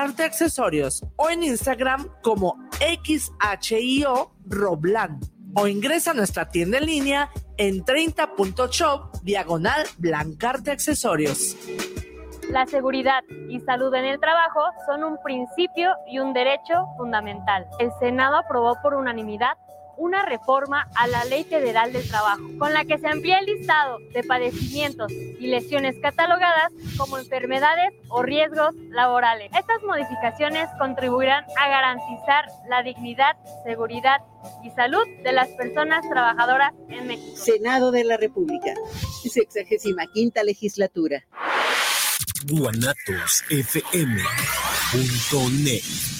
Blancarte Accesorios o en Instagram como XHIO Roblan o ingresa a nuestra tienda en línea en 30.shop diagonal Blancarte Accesorios. La seguridad y salud en el trabajo son un principio y un derecho fundamental. El Senado aprobó por unanimidad una reforma a la Ley Federal del Trabajo, con la que se amplía el listado de padecimientos y lesiones catalogadas como enfermedades o riesgos laborales. Estas modificaciones contribuirán a garantizar la dignidad, seguridad y salud de las personas trabajadoras en México. Senado de la República, 65 legislatura. guanatosfm.net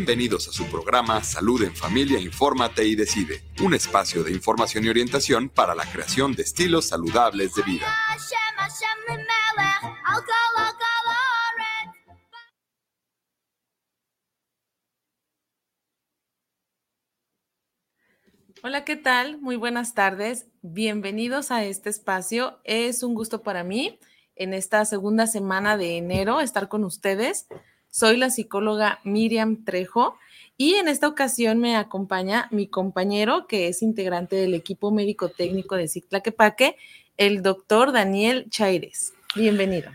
Bienvenidos a su programa Salud en Familia, Infórmate y Decide, un espacio de información y orientación para la creación de estilos saludables de vida. Hola, ¿qué tal? Muy buenas tardes. Bienvenidos a este espacio. Es un gusto para mí en esta segunda semana de enero estar con ustedes. Soy la psicóloga Miriam Trejo y en esta ocasión me acompaña mi compañero que es integrante del equipo médico técnico de Ciclaquepaque, el doctor Daniel Chaires. Bienvenido.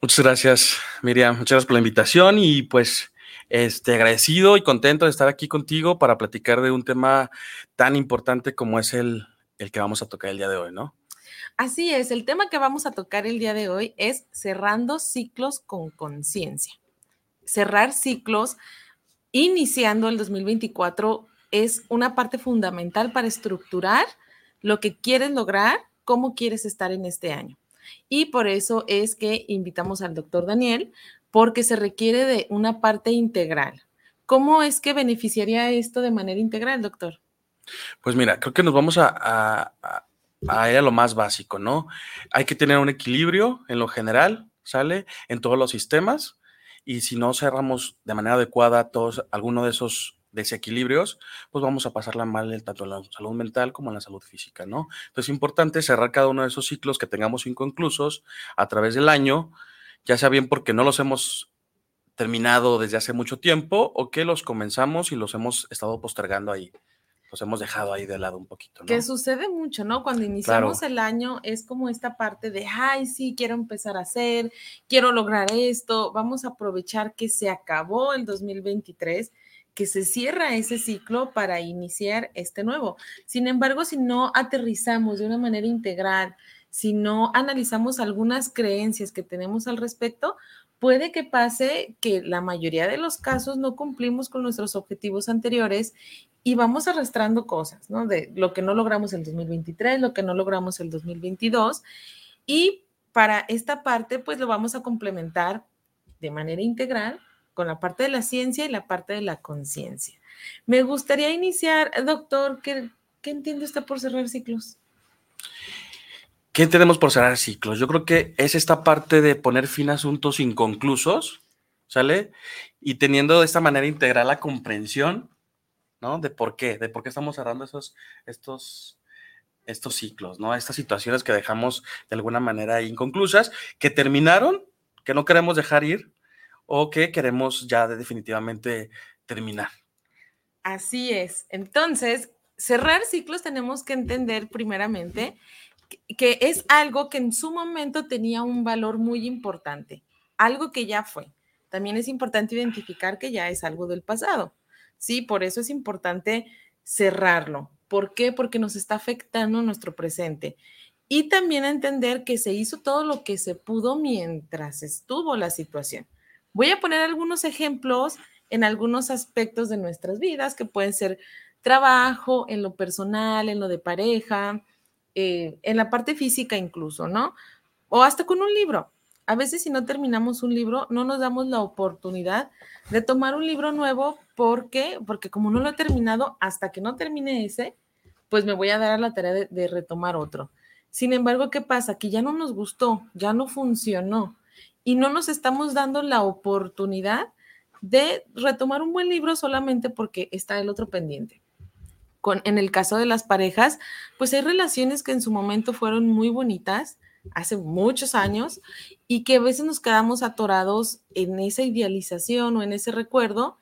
Muchas gracias, Miriam. Muchas gracias por la invitación y pues este, agradecido y contento de estar aquí contigo para platicar de un tema tan importante como es el, el que vamos a tocar el día de hoy, ¿no? Así es, el tema que vamos a tocar el día de hoy es cerrando ciclos con conciencia cerrar ciclos iniciando el 2024 es una parte fundamental para estructurar lo que quieres lograr, cómo quieres estar en este año. Y por eso es que invitamos al doctor Daniel, porque se requiere de una parte integral. ¿Cómo es que beneficiaría esto de manera integral, doctor? Pues mira, creo que nos vamos a, a, a ir a lo más básico, ¿no? Hay que tener un equilibrio en lo general, ¿sale? En todos los sistemas y si no cerramos de manera adecuada todos alguno de esos desequilibrios, pues vamos a pasarla mal tanto en la salud mental como en la salud física, ¿no? Entonces es importante cerrar cada uno de esos ciclos que tengamos inconclusos a través del año, ya sea bien porque no los hemos terminado desde hace mucho tiempo o que los comenzamos y los hemos estado postergando ahí hemos dejado ahí de lado un poquito. ¿no? Que sucede mucho, ¿no? Cuando iniciamos el año es como esta parte de, ay, sí, quiero empezar a hacer, quiero lograr esto, vamos a aprovechar que se acabó el 2023 que se cierra ese ciclo para iniciar este nuevo. Sin embargo, si no aterrizamos de una manera integral, si no analizamos algunas creencias que tenemos al respecto, puede que pase que la mayoría de los casos no cumplimos con nuestros objetivos anteriores y vamos arrastrando cosas, ¿no? De lo que no logramos el 2023, lo que no logramos el 2022. Y para esta parte, pues lo vamos a complementar de manera integral con la parte de la ciencia y la parte de la conciencia. Me gustaría iniciar, doctor, ¿qué, ¿qué entiende usted por cerrar ciclos? ¿Qué entendemos por cerrar ciclos? Yo creo que es esta parte de poner fin a asuntos inconclusos, ¿sale? Y teniendo de esta manera integral la comprensión ¿no? De por qué, de por qué estamos cerrando esos, estos, estos ciclos, ¿no? Estas situaciones que dejamos de alguna manera inconclusas, que terminaron, que no queremos dejar ir o que queremos ya definitivamente terminar. Así es. Entonces, cerrar ciclos tenemos que entender primeramente que es algo que en su momento tenía un valor muy importante, algo que ya fue. También es importante identificar que ya es algo del pasado. ¿Sí? Por eso es importante cerrarlo. ¿Por qué? Porque nos está afectando nuestro presente. Y también entender que se hizo todo lo que se pudo mientras estuvo la situación. Voy a poner algunos ejemplos en algunos aspectos de nuestras vidas, que pueden ser trabajo, en lo personal, en lo de pareja, eh, en la parte física incluso, ¿no? O hasta con un libro. A veces si no terminamos un libro, no nos damos la oportunidad de tomar un libro nuevo. ¿Por qué? Porque como no lo he terminado, hasta que no termine ese, pues me voy a dar a la tarea de, retomar otro. Sin embargo, ¿qué pasa? Que ya no nos gustó, ya no funcionó y no nos estamos dando la oportunidad de retomar un buen libro solamente porque está el otro pendiente. Con, en el caso de las parejas, pues hay relaciones que en su momento fueron muy bonitas, hace muchos años, y que a veces nos quedamos atorados en esa idealización o en ese recuerdo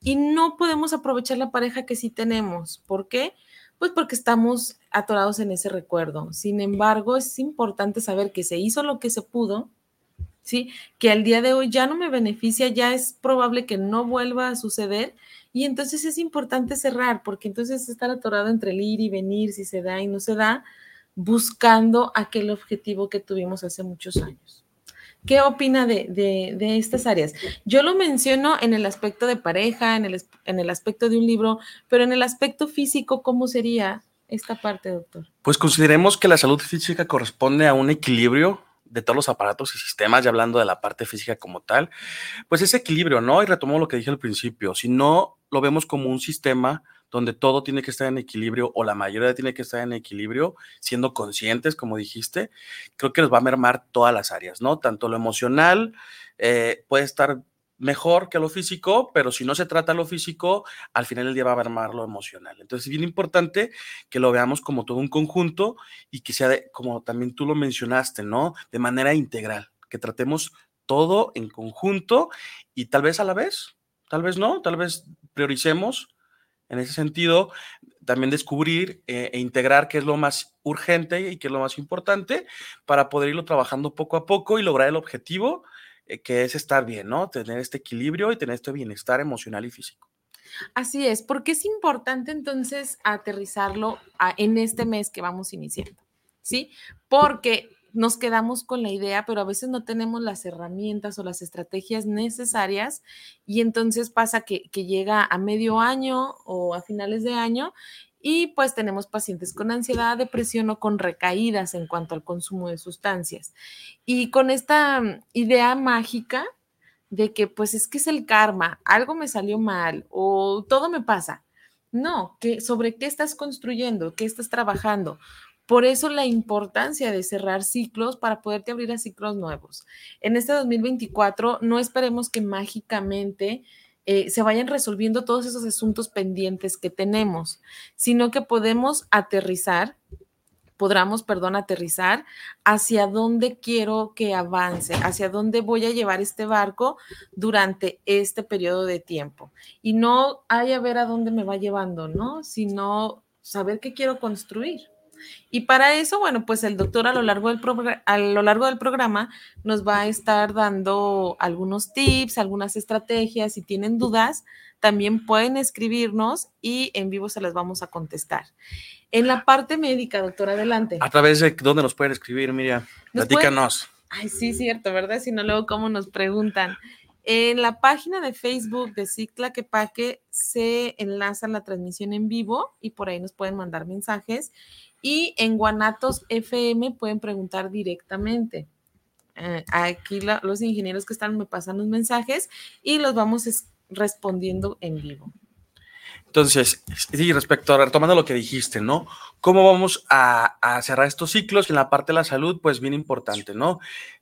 y no podemos aprovechar la pareja que sí tenemos. ¿Por qué? Pues porque estamos atorados en ese recuerdo. Sin embargo, es importante saber que se hizo lo que se pudo, ¿sí? Que al día de hoy ya no me beneficia, ya es probable que no vuelva a suceder. Y entonces es importante cerrar, porque entonces estar atorado entre el ir y venir, si se da y no se da, buscando aquel objetivo que tuvimos hace muchos años. ¿Qué opina de, estas áreas? Yo lo menciono en el aspecto de pareja, en el, en el aspecto de un libro, pero en el aspecto físico, ¿cómo sería esta parte, doctor? Pues consideremos que la salud física corresponde a un equilibrio de todos los aparatos y sistemas, ya hablando de la parte física como tal, pues ese equilibrio, ¿no? Y retomo lo que dije al principio, si no lo vemos como un sistema donde todo tiene que estar en equilibrio o la mayoría tiene que estar en equilibrio, siendo conscientes, como dijiste, creo que nos va a mermar todas las áreas, ¿no? Tanto lo emocional eh, puede estar mejor que lo físico, pero si no se trata lo físico, al final del día va a mermar lo emocional. Entonces es bien importante que lo veamos como todo un conjunto y que sea, como también tú lo mencionaste, ¿no? De manera integral, que tratemos todo en conjunto y tal vez a la vez, tal vez no, tal vez prioricemos en ese sentido, también descubrir eh, e integrar qué es lo más urgente y qué es lo más importante para poder irlo trabajando poco a poco y lograr el objetivo eh, que es estar bien, ¿no? Tener este equilibrio y tener este bienestar emocional y físico. Así es, porque es importante entonces aterrizarlo en este mes que vamos iniciando, ¿sí? Porque nos quedamos con la idea, pero a veces no tenemos las herramientas o las estrategias necesarias y entonces pasa que, llega a medio año o a finales de año y pues tenemos pacientes con ansiedad, depresión o con recaídas en cuanto al consumo de sustancias. Y con esta mm, idea mágica de que pues es que es el karma, algo me salió mal o todo me pasa. No, que sobre qué estás construyendo, qué estás trabajando. Por eso la importancia de cerrar ciclos para poderte abrir a ciclos nuevos. En este 2024 no esperemos que mágicamente eh, se vayan resolviendo todos esos asuntos pendientes que tenemos, sino que podemos aterrizar, podamos, perdón, aterrizar hacia dónde quiero que avance, hacia dónde voy a llevar este barco durante este periodo de tiempo. Y no hay a ver a dónde me va llevando, ¿no? Sino saber qué quiero construir. Y para eso, bueno, pues el doctor a lo largo del, a lo largo del programa nos va a estar dando algunos tips, algunas estrategias. Si tienen dudas, también pueden escribirnos y en vivo se las vamos a contestar. En la parte médica, doctor, adelante. ¿A través de dónde nos pueden escribir, Miriam? Platícanos. Ay, sí, cierto, ¿verdad? Si no, luego, ¿cómo nos preguntan? En la página de Facebook de Cicla Quepaque se enlaza la transmisión en vivo y por ahí nos pueden mandar mensajes. Y en Guanatos FM pueden preguntar directamente. Eh, aquí los ingenieros que están me pasan los mensajes y los vamos respondiendo en vivo. Entonces, sí, respecto a retomando lo que dijiste, ¿no? ¿Cómo vamos a, a, cerrar estos ciclos en la parte de la salud? Pues bien importante, ¿no?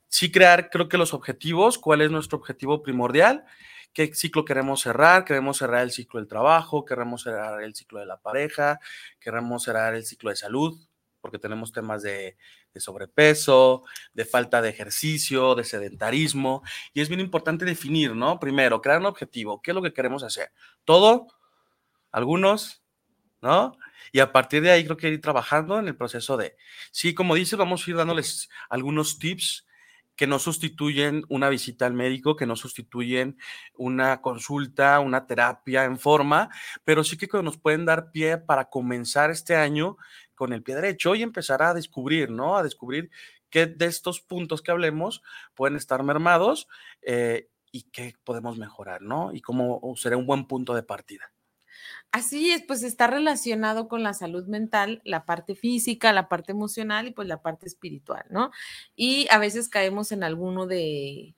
Sí crear, creo que los objetivos, cuál es nuestro objetivo primordial, qué ciclo queremos cerrar, queremos cerrar el ciclo del trabajo, queremos cerrar el ciclo de la pareja, queremos cerrar el ciclo de salud, porque tenemos temas de, sobrepeso, de falta de ejercicio, de sedentarismo, y es bien importante definir, ¿no? Primero, crear un objetivo, ¿qué es lo que queremos hacer? ¿Todo? ¿Algunos? ¿No? Y a partir de ahí creo que ir trabajando en el proceso de, sí, como dices, vamos a ir dándoles algunos tips que no sustituyen una visita al médico, que no sustituyen una consulta, una terapia en forma, pero sí que nos pueden dar pie para comenzar este año con el pie derecho y empezar a descubrir, ¿no? A descubrir qué de estos puntos que hablemos pueden estar mermados eh, y qué podemos mejorar, ¿no? Y cómo será un buen punto de partida. Así es, pues está relacionado con la salud mental, la parte física, la parte emocional y pues la parte espiritual, ¿no? Y a veces caemos en alguno de,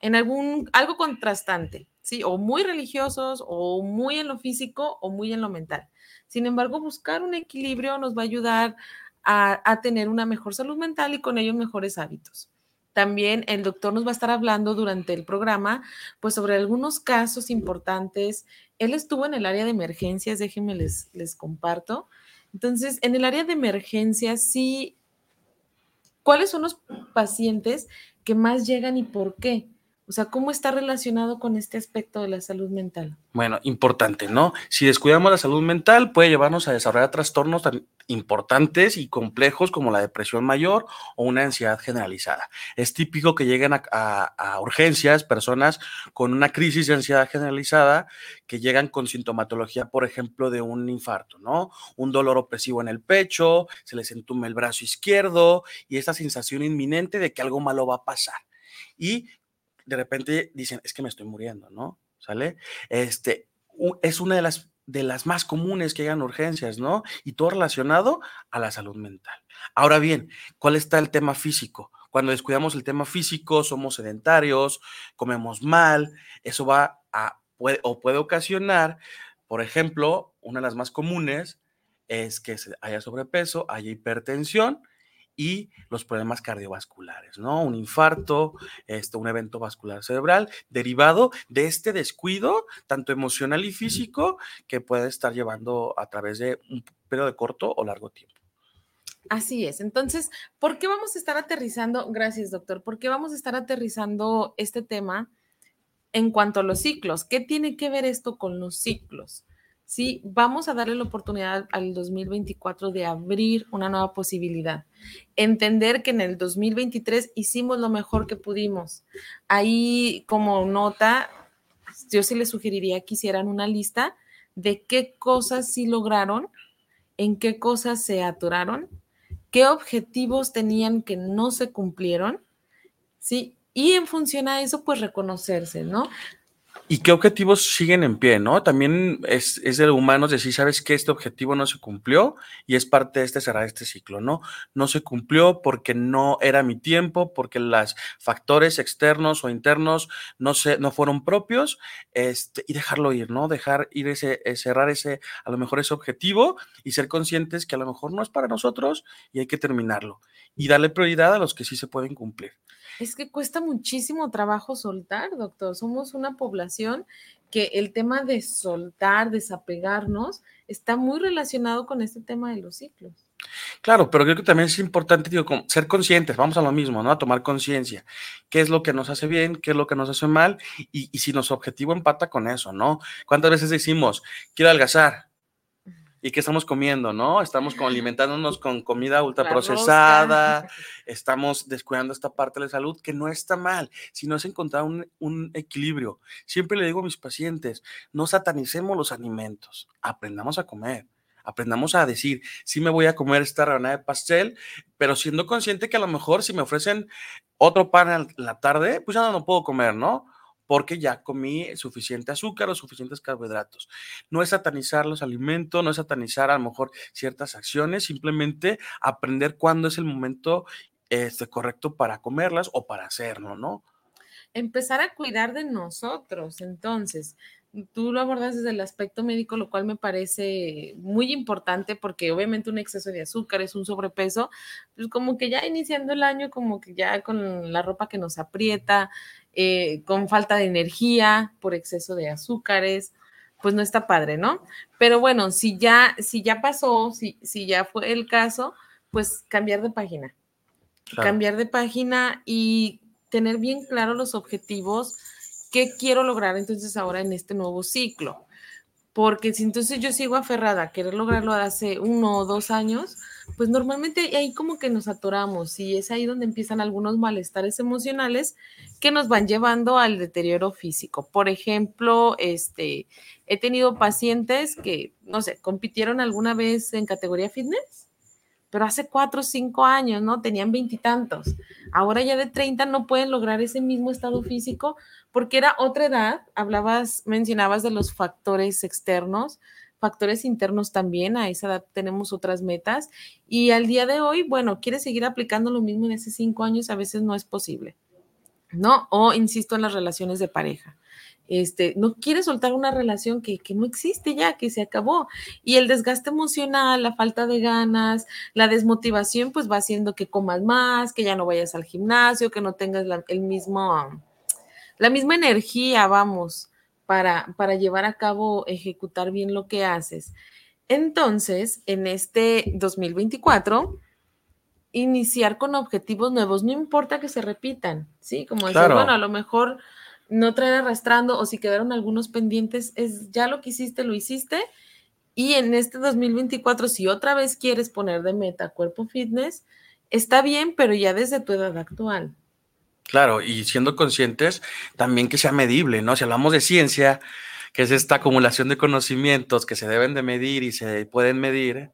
en algún, algo contrastante, ¿sí? O muy religiosos, o muy en lo físico, o muy en lo mental. Sin embargo, buscar un equilibrio nos va a ayudar a, a tener una mejor salud mental y con ello mejores hábitos. También el doctor nos va a estar hablando durante el programa, pues sobre algunos casos importantes. Él estuvo en el área de emergencias, déjenme les, les comparto. Entonces, en el área de emergencias, sí, ¿cuáles son los pacientes que más llegan y por qué? O sea, ¿cómo está relacionado con este aspecto de la salud mental? Bueno, importante, ¿no? Si descuidamos la salud mental, puede llevarnos a desarrollar trastornos tan importantes y complejos como la depresión mayor o una ansiedad generalizada. Es típico que lleguen a, urgencias personas con una crisis de ansiedad generalizada que llegan con sintomatología, por ejemplo, de un infarto, ¿no? Un dolor opresivo en el pecho, se les entume el brazo izquierdo y esta sensación inminente de que algo malo va a pasar. Y de repente dicen, es que me estoy muriendo, ¿no? ¿Sale? Este, es una de las, de las más comunes que hayan urgencias, ¿no? Y todo relacionado a la salud mental. Ahora bien, ¿cuál está el tema físico? Cuando descuidamos el tema físico, somos sedentarios, comemos mal, eso va a, puede, o puede ocasionar, por ejemplo, una de las más comunes es que haya sobrepeso, haya hipertensión y los problemas cardiovasculares, ¿no? Un infarto, esto, un evento vascular cerebral derivado de este descuido, tanto emocional y físico, que puede estar llevando a través de un periodo de corto o largo tiempo. Así es. Entonces, ¿por qué vamos a estar aterrizando? Gracias, doctor. ¿Por qué vamos a estar aterrizando este tema en cuanto a los ciclos? ¿Qué tiene que ver esto con los ciclos? ¿Sí? Vamos a darle la oportunidad al 2024 de abrir una nueva posibilidad. Entender que en el 2023 hicimos lo mejor que pudimos. Ahí, como nota, yo sí les sugeriría que hicieran una lista de qué cosas sí lograron, en qué cosas se atoraron, qué objetivos tenían que no se cumplieron, ¿sí? Y en función a eso, pues reconocerse, ¿no? ¿Y qué objetivos siguen en pie, no? También es, es de humanos decir, ¿sabes qué? Este objetivo no se cumplió y es parte de este cerrar este ciclo, ¿no? No se cumplió porque no era mi tiempo, porque los factores externos o internos no, se, no fueron propios este, y dejarlo ir, ¿no? Dejar ir ese, eh, cerrar ese, a lo mejor ese objetivo y ser conscientes que a lo mejor no es para nosotros y hay que terminarlo y darle prioridad a los que sí se pueden cumplir. Es que cuesta muchísimo trabajo soltar, doctor. Somos una población que el tema de soltar, desapegarnos, está muy relacionado con este tema de los ciclos. Claro, pero creo que también es importante digo, ser conscientes, vamos a lo mismo, ¿no? A tomar conciencia, qué es lo que nos hace bien, qué es lo que nos hace mal, y, si nuestro objetivo empata con eso, ¿no? ¿Cuántas veces decimos, quiero adelgazar? ¿Y qué estamos comiendo, no? Estamos alimentándonos con comida ultraprocesada, estamos descuidando esta parte de la salud, que no está mal, sino es encontrar un, un, equilibrio. Siempre le digo a mis pacientes, no satanicemos los alimentos, aprendamos a comer. Aprendamos a decir, sí me voy a comer esta rebanada de pastel, pero siendo consciente que a lo mejor si me ofrecen otro pan en la tarde, pues ya no puedo comer, ¿no? Porque ya comí suficiente azúcar o suficientes carbohidratos. No es satanizar los alimentos, no es satanizar a lo mejor ciertas acciones, simplemente aprender cuándo es el momento este, correcto para comerlas o para hacerlo, ¿no? Empezar a cuidar de nosotros, entonces, tú lo abordas desde el aspecto médico, lo cual me parece muy importante porque obviamente un exceso de azúcar es un sobrepeso, pues como que ya iniciando el año, como que ya con la ropa que nos aprieta, eh, con falta de energía por exceso de azúcares, pues no está padre, ¿no? Pero bueno, si ya, si ya pasó, si, si ya fue el caso, pues cambiar de página. Cambiar de página y tener bien claro los objetivos ¿qué quiero lograr entonces ahora en este nuevo ciclo? Porque si entonces yo sigo aferrada a querer lograrlo hace uno o dos años, pues normalmente ahí como que nos atoramos y es ahí donde empiezan algunos malestares emocionales que nos van llevando al deterioro físico. Por ejemplo, este, he tenido pacientes que, no sé, compitieron alguna vez en categoría fitness pero hace cuatro o cinco años, ¿no? Tenían veintitantos. Ahora ya de treinta no pueden lograr ese mismo estado físico porque era otra edad. Hablabas, mencionabas de los factores externos, factores internos también. A esa edad tenemos otras metas. Y al día de hoy, bueno, quieres seguir aplicando lo mismo en esos cinco años, a veces no es posible, ¿no? O insisto en las relaciones de pareja. Este, no quieres soltar una relación que, que, no existe ya, que se acabó. Y el desgaste emocional, la falta de ganas, la desmotivación, pues va haciendo que comas más, que ya no vayas al gimnasio, que no tengas la, el mismo, la misma energía, vamos, para, para llevar a cabo, ejecutar bien lo que haces. Entonces, en este 2024, iniciar con objetivos nuevos, no importa que se repitan, ¿sí? Como decir, bueno, a lo mejor no traer arrastrando o si quedaron algunos pendientes, es ya lo que hiciste, lo hiciste. Y en este 2024, si otra vez quieres poner de meta cuerpo fitness, está bien, pero ya desde tu edad actual. Claro, y siendo conscientes también que sea medible, ¿no? Si hablamos de ciencia, que es esta acumulación de conocimientos que se deben de medir y se pueden medir,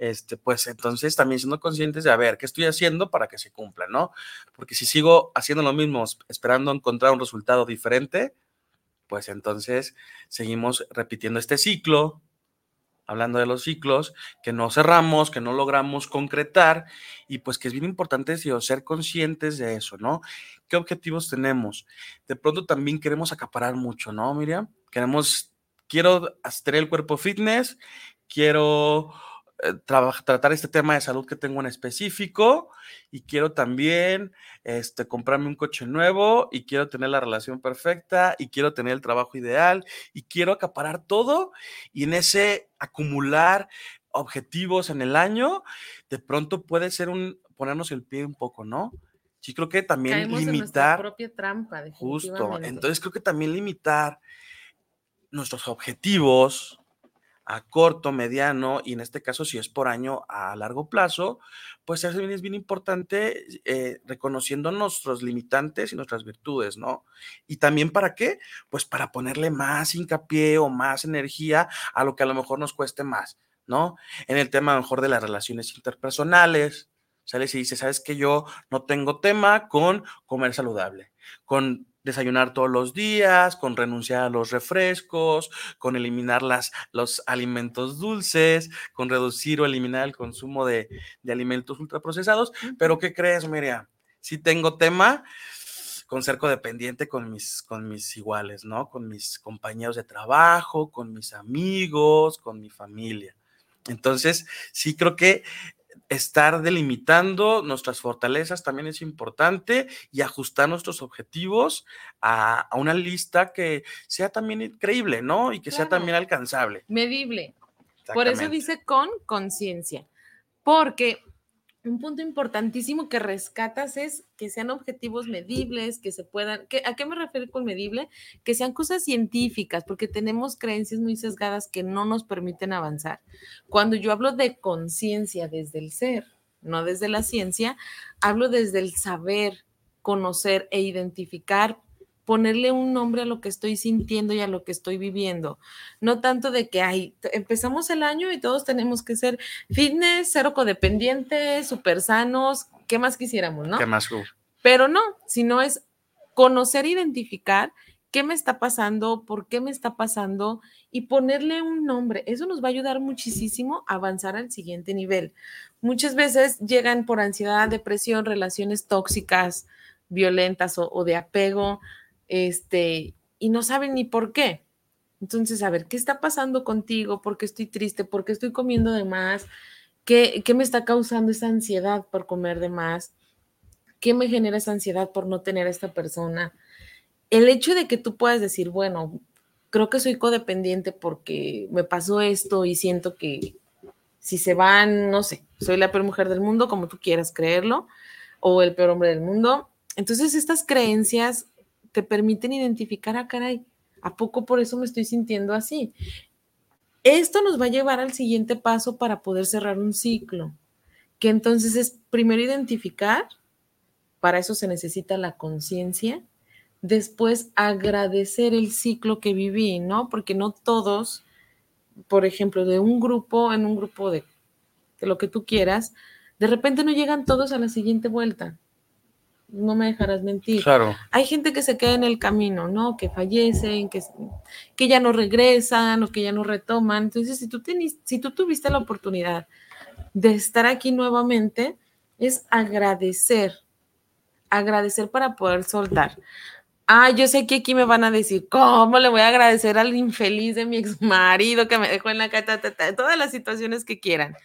este, pues entonces también siendo conscientes de, a ver, ¿qué estoy haciendo para que se cumpla, no? Porque si sigo haciendo lo mismo, esperando encontrar un resultado diferente, pues entonces seguimos repitiendo este ciclo, hablando de los ciclos, que no cerramos, que no logramos concretar, y pues que es bien importante ser conscientes de eso, ¿no? ¿Qué objetivos tenemos? De pronto también queremos acaparar mucho, ¿no, Miriam? Queremos, quiero tener el cuerpo fitness, quiero tratar este tema de salud que tengo en específico y quiero también este, comprarme un coche nuevo y quiero tener la relación perfecta y quiero tener el trabajo ideal y quiero acaparar todo y en ese acumular objetivos en el año, de pronto puede ser un ponernos el pie un poco, ¿no? Sí, creo que también limitar. En propia trampa, justo. Entonces creo que también limitar nuestros objetivos, a corto, mediano y en este caso si es por año a largo plazo, pues es bien, es bien importante eh, reconociendo nuestros limitantes y nuestras virtudes, ¿no? Y también para qué? Pues para ponerle más hincapié o más energía a lo que a lo mejor nos cueste más, ¿no? En el tema mejor de las relaciones interpersonales, sale y dice, sabes que yo no tengo tema con comer saludable, con desayunar todos los días, con renunciar a los refrescos, con eliminar las, los alimentos dulces, con reducir o eliminar el consumo de, alimentos ultraprocesados. Pero ¿qué crees, Miriam? Si tengo tema con ser codependiente con mis, con mis iguales, ¿no? Con mis compañeros de trabajo, con mis amigos, con mi familia. Entonces, sí creo que estar delimitando nuestras fortalezas también es importante y ajustar nuestros objetivos a, una lista que sea también creíble, ¿no? Y que sea también alcanzable. Medible. Por eso dice con conciencia, porque un punto importantísimo que rescatas es que sean objetivos medibles, que se puedan, ¿a qué me refiero con medible? Que sean cosas científicas, porque tenemos creencias muy sesgadas que no nos permiten avanzar. Cuando yo hablo de conciencia desde el ser, no desde la ciencia, hablo desde el saber, conocer e identificar ponerle un nombre a lo que estoy sintiendo y a lo que estoy viviendo. No tanto de que, ay, empezamos el año y todos tenemos que ser fitness, cero codependientes, súper sanos, ¿qué más quisiéramos, no? ¿Qué más? Pero no, sino es conocer, identificar qué me está pasando, por qué me está pasando y ponerle un nombre. Eso nos va a ayudar muchísimo a avanzar al siguiente nivel. Muchas veces llegan por ansiedad, depresión, relaciones tóxicas, violentas o, o de apego, este, y no saben ni por qué. Entonces, a ver, ¿qué está pasando contigo? ¿Por qué estoy triste? ¿Por qué estoy comiendo de más? ¿Qué, ¿Qué, me está causando esa ansiedad por comer de más? ¿Qué me genera esa ansiedad por no tener a esta persona? El hecho de que tú puedas decir, bueno, creo que soy codependiente porque me pasó esto y siento que si se van, no sé, soy la peor mujer del mundo, como tú quieras creerlo, o el peor hombre del mundo. Entonces, estas creencias te permiten identificar, a ah, caray, ¿a poco por eso me estoy sintiendo así? Esto nos va a llevar al siguiente paso para poder cerrar un ciclo, que entonces es primero identificar, para eso se necesita la conciencia, después agradecer el ciclo que viví, ¿no? Porque no todos, por ejemplo, de un grupo, en un grupo de, de lo que tú quieras, de repente no llegan todos a la siguiente vuelta no me dejarás mentir. Claro. Hay gente que se queda en el camino, ¿no? Que fallecen, que, que ya no regresan o que ya no retoman. Entonces, si tú, si tú tuviste la oportunidad de estar aquí nuevamente, es agradecer, agradecer para poder soltar. Ah, yo sé que aquí me van a decir, ¿cómo le voy a agradecer al infeliz de mi ex marido que me dejó en la casa? Todas las situaciones que quieran.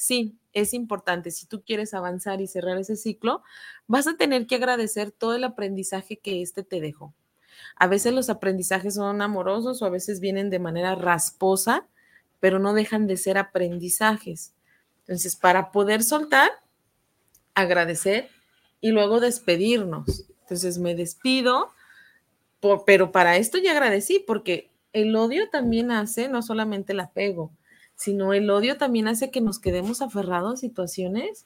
Sí, es importante. Si tú quieres avanzar y cerrar ese ciclo, vas a tener que agradecer todo el aprendizaje que este te dejó. A veces los aprendizajes son amorosos o a veces vienen de manera rasposa, pero no dejan de ser aprendizajes. Entonces, para poder soltar, agradecer y luego despedirnos. Entonces, me despido pero para esto ya agradecí, porque el odio también hace, no solamente el apego, sino el odio también hace que nos quedemos aferrados a situaciones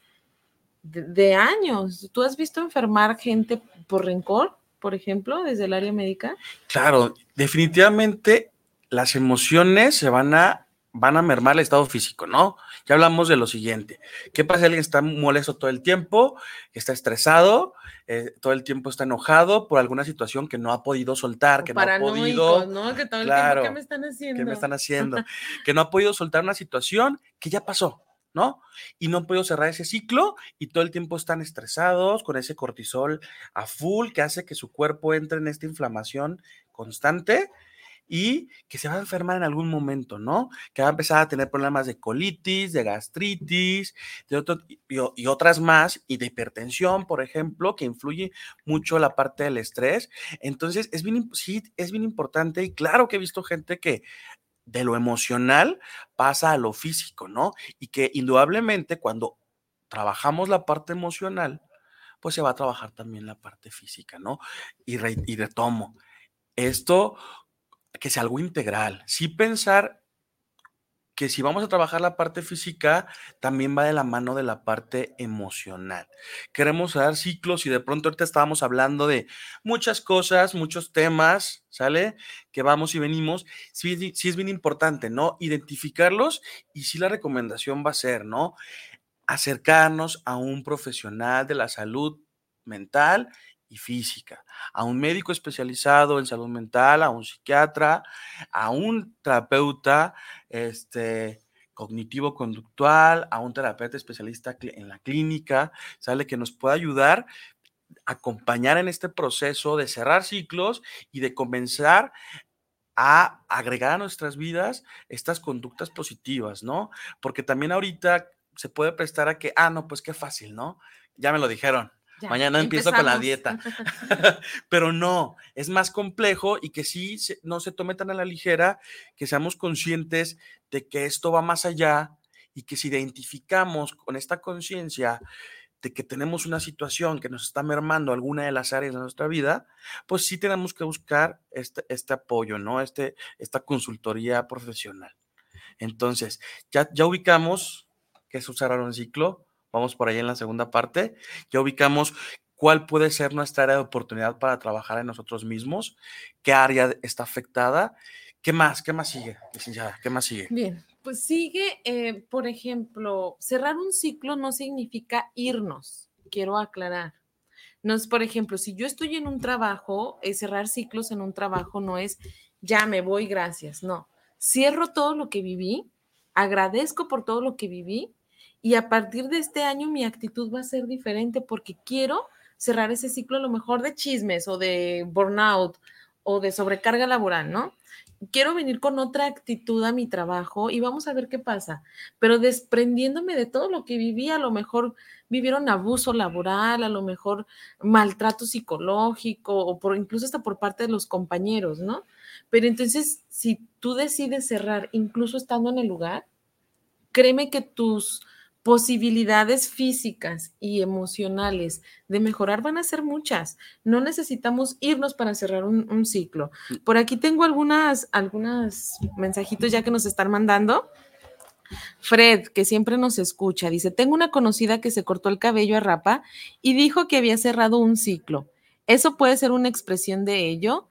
de, años. ¿Tú has visto enfermar gente por rencor, por ejemplo, desde el área médica? Claro, definitivamente las emociones se van a van a mermar el estado físico, ¿no? Ya hablamos de lo siguiente. ¿Qué pasa si alguien está molesto todo el tiempo, está estresado, eh, todo el tiempo está enojado por alguna situación que no ha podido soltar, que no ha podido... ¿no? Que todo el tiempo, ¿qué me están haciendo? ¿Qué me están haciendo? que no ha podido soltar una situación que ya pasó, ¿no? Y no han podido cerrar ese ciclo y todo el tiempo están estresados con ese cortisol a full que hace que su cuerpo entre en esta inflamación constante y que se va a enfermar en algún momento, ¿no? Que va a empezar a tener problemas de colitis, de gastritis, de otro, y, otras más, y de hipertensión, por ejemplo, que influye mucho la parte del estrés. Entonces, es bien, sí, es bien importante y claro que he visto gente que de lo emocional pasa a lo físico, ¿no? Y que indudablemente cuando trabajamos la parte emocional, pues se va a trabajar también la parte física, ¿no? Y, y retomo. Esto que sea algo integral. Sí pensar que si vamos a trabajar la parte física, también va de la mano de la parte emocional. Queremos dar ciclos y de pronto ahorita estábamos hablando de muchas cosas, muchos temas, ¿sale? Que vamos y venimos. Sí, sí es bien importante, ¿no? Identificarlos y sí la recomendación va a ser, ¿no? Acercarnos a un profesional de la salud mental física, a un médico especializado en salud mental, a un psiquiatra, a un terapeuta este, cognitivo-conductual, a un terapeuta especialista en la clínica, sale que nos pueda ayudar a acompañar en este proceso de cerrar ciclos y de comenzar a agregar a nuestras vidas estas conductas positivas, ¿no? Porque también ahorita se puede prestar a que, ah, no, pues qué fácil, ¿no? Ya me lo dijeron, Mañana empiezo con la dieta. Pero no, es más complejo y que sí no se tome tan a la ligera, que seamos conscientes de que esto va más allá y que si identificamos con esta conciencia de que tenemos una situación que nos está mermando alguna de las áreas de nuestra vida, pues sí tenemos que buscar este, este apoyo, ¿no? Este, esta consultoría profesional. Entonces, ya, ya ubicamos que es usar un ciclo, vamos por ahí en la segunda parte, ya ubicamos cuál puede ser nuestra área de oportunidad para trabajar en nosotros mismos, qué área está afectada, qué más, qué más sigue, qué más sigue. Bien, pues sigue, eh, por ejemplo, cerrar un ciclo no significa irnos, quiero aclarar. No es, por ejemplo, si yo estoy en un trabajo, eh, cerrar ciclos en un trabajo no es ya me voy, gracias, no. Cierro todo lo que viví, agradezco por todo lo que viví y a partir de este año mi actitud va a ser diferente porque quiero cerrar ese ciclo a lo mejor de chismes o de burnout o de sobrecarga laboral, ¿no? Quiero venir con otra actitud a mi trabajo y vamos a ver qué pasa, pero desprendiéndome de todo lo que viví, a lo mejor vivieron abuso laboral, a lo mejor maltrato psicológico o por incluso hasta por parte de los compañeros, ¿no? Pero entonces, si tú decides cerrar incluso estando en el lugar, créeme que tus posibilidades físicas y emocionales de mejorar van a ser muchas. No necesitamos irnos para cerrar un, ciclo. Mm. Por aquí tengo algunas, algunas mensajitos ya que nos están mandando. Fred, que siempre nos escucha, dice, tengo una conocida que se cortó el cabello a rapa y dijo que había cerrado un ciclo. ¿Eso puede ser una expresión de ello?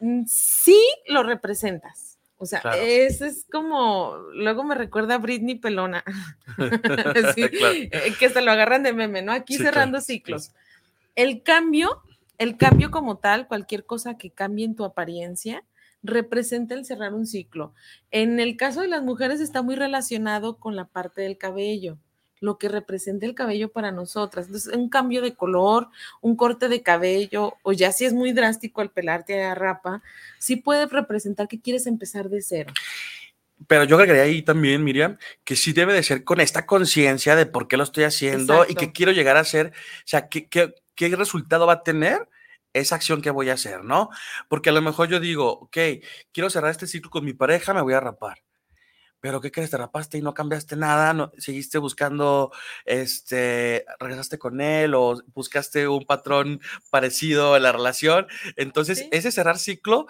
Mm, sí lo representas o sea, eso es como, luego me recuerda a Britney Pelona, eh, que se lo agarran de meme, ¿no? Aquí cerrando ciclos. El cambio, el cambio como tal, cualquier cosa que cambie en tu apariencia, representa el cerrar un ciclo. En el caso de las mujeres está muy relacionado con la parte del cabello. Lo que representa el cabello para nosotras. Entonces, un cambio de color, un corte de cabello, o ya si es muy drástico al pelarte a rapa, sí puede representar que quieres empezar de cero. Pero yo agregaría ahí también, Miriam, que sí debe de ser con esta conciencia de por qué lo estoy haciendo y qué quiero llegar a hacer, o sea, qué, qué, qué resultado va a tener esa acción que voy a hacer, ¿no? Porque a lo mejor yo digo, ok, quiero cerrar este ciclo con mi pareja, me voy a rapar. Pero ¿qué crees? Te rapaste y no cambiaste nada, no, seguiste buscando, este, regresaste con él o buscaste un patrón parecido en la relación. Entonces, ese cerrar ciclo,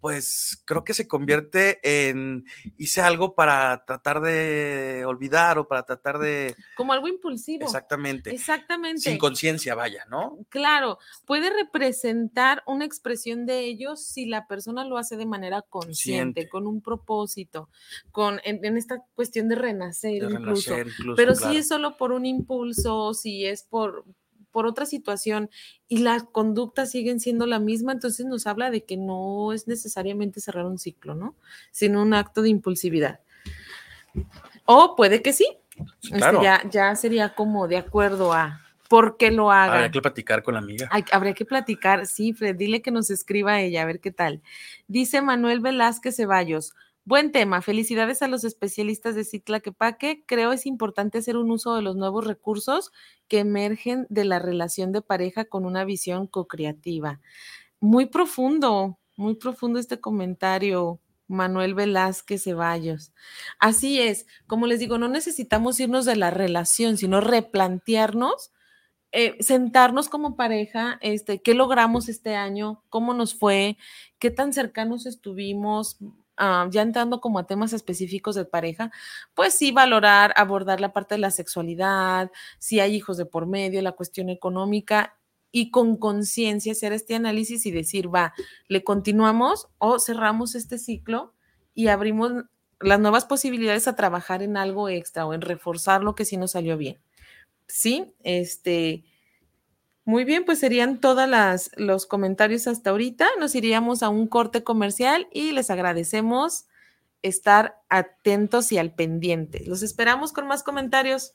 pues creo que se convierte en hice algo para tratar de olvidar o para tratar de... Como algo impulsivo. Exactamente. Exactamente. Sin conciencia, vaya, ¿no? Claro, puede representar una expresión de ellos si la persona lo hace de manera consciente, con un propósito, con en, esta cuestión de renacer, incluso. Pero si es solo por un impulso, si es por, por otra situación y las conductas siguen siendo la misma, entonces nos habla de que no es necesariamente cerrar un ciclo, ¿no? Sino un acto de impulsividad. O puede que sí. Este, ya, ya sería como de acuerdo a por qué lo haga. Habría que platicar con la amiga. habría que platicar, sí, Fred, dile que nos escriba a ella, a ver qué tal. Dice Manuel Velázquez Ceballos. Buen tema. Felicidades a los especialistas de Citlaquepaque. Creo es importante hacer un uso de los nuevos recursos que emergen de la relación de pareja con una visión co-creativa. Muy profundo, muy profundo este comentario, Manuel Velázquez Ceballos. Así es, como les digo, no necesitamos irnos de la relación, sino replantearnos, eh, sentarnos como pareja, este, qué logramos este año, cómo nos fue, qué tan cercanos estuvimos, Ya entrando como a temas específicos de pareja, pues sí valorar, abordar la parte de la sexualidad, si hay hijos de por medio, la cuestión económica y con conciencia hacer este análisis y decir, va, le continuamos o cerramos este ciclo y abrimos las nuevas posibilidades a trabajar en algo extra o en reforzar lo que sí nos salió bien. Sí, este, muy bien, pues serían todos los comentarios hasta ahorita. Nos iríamos a un corte comercial y les agradecemos estar atentos y al pendiente. Los esperamos con más comentarios.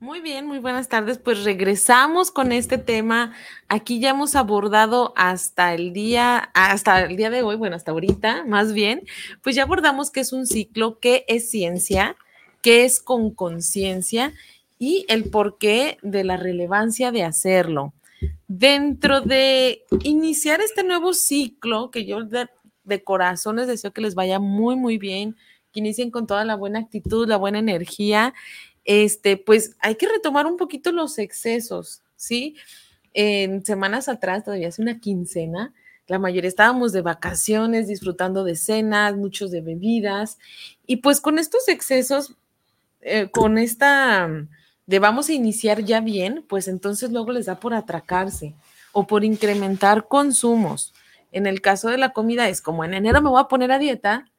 Muy bien, muy buenas tardes. Pues regresamos con este tema. Aquí ya hemos abordado hasta el día, hasta el día de hoy, bueno, hasta ahorita, más bien, pues ya abordamos qué es un ciclo, qué es ciencia, qué es con conciencia y el porqué de la relevancia de hacerlo. Dentro de iniciar este nuevo ciclo, que yo de, de corazón les deseo que les vaya muy, muy bien, que inicien con toda la buena actitud, la buena energía este, pues hay que retomar un poquito los excesos, ¿sí? En semanas atrás, todavía hace una quincena, la mayoría estábamos de vacaciones, disfrutando de cenas, muchos de bebidas, y pues con estos excesos, eh, con esta de vamos a iniciar ya bien, pues entonces luego les da por atracarse o por incrementar consumos. En el caso de la comida es como en enero me voy a poner a dieta,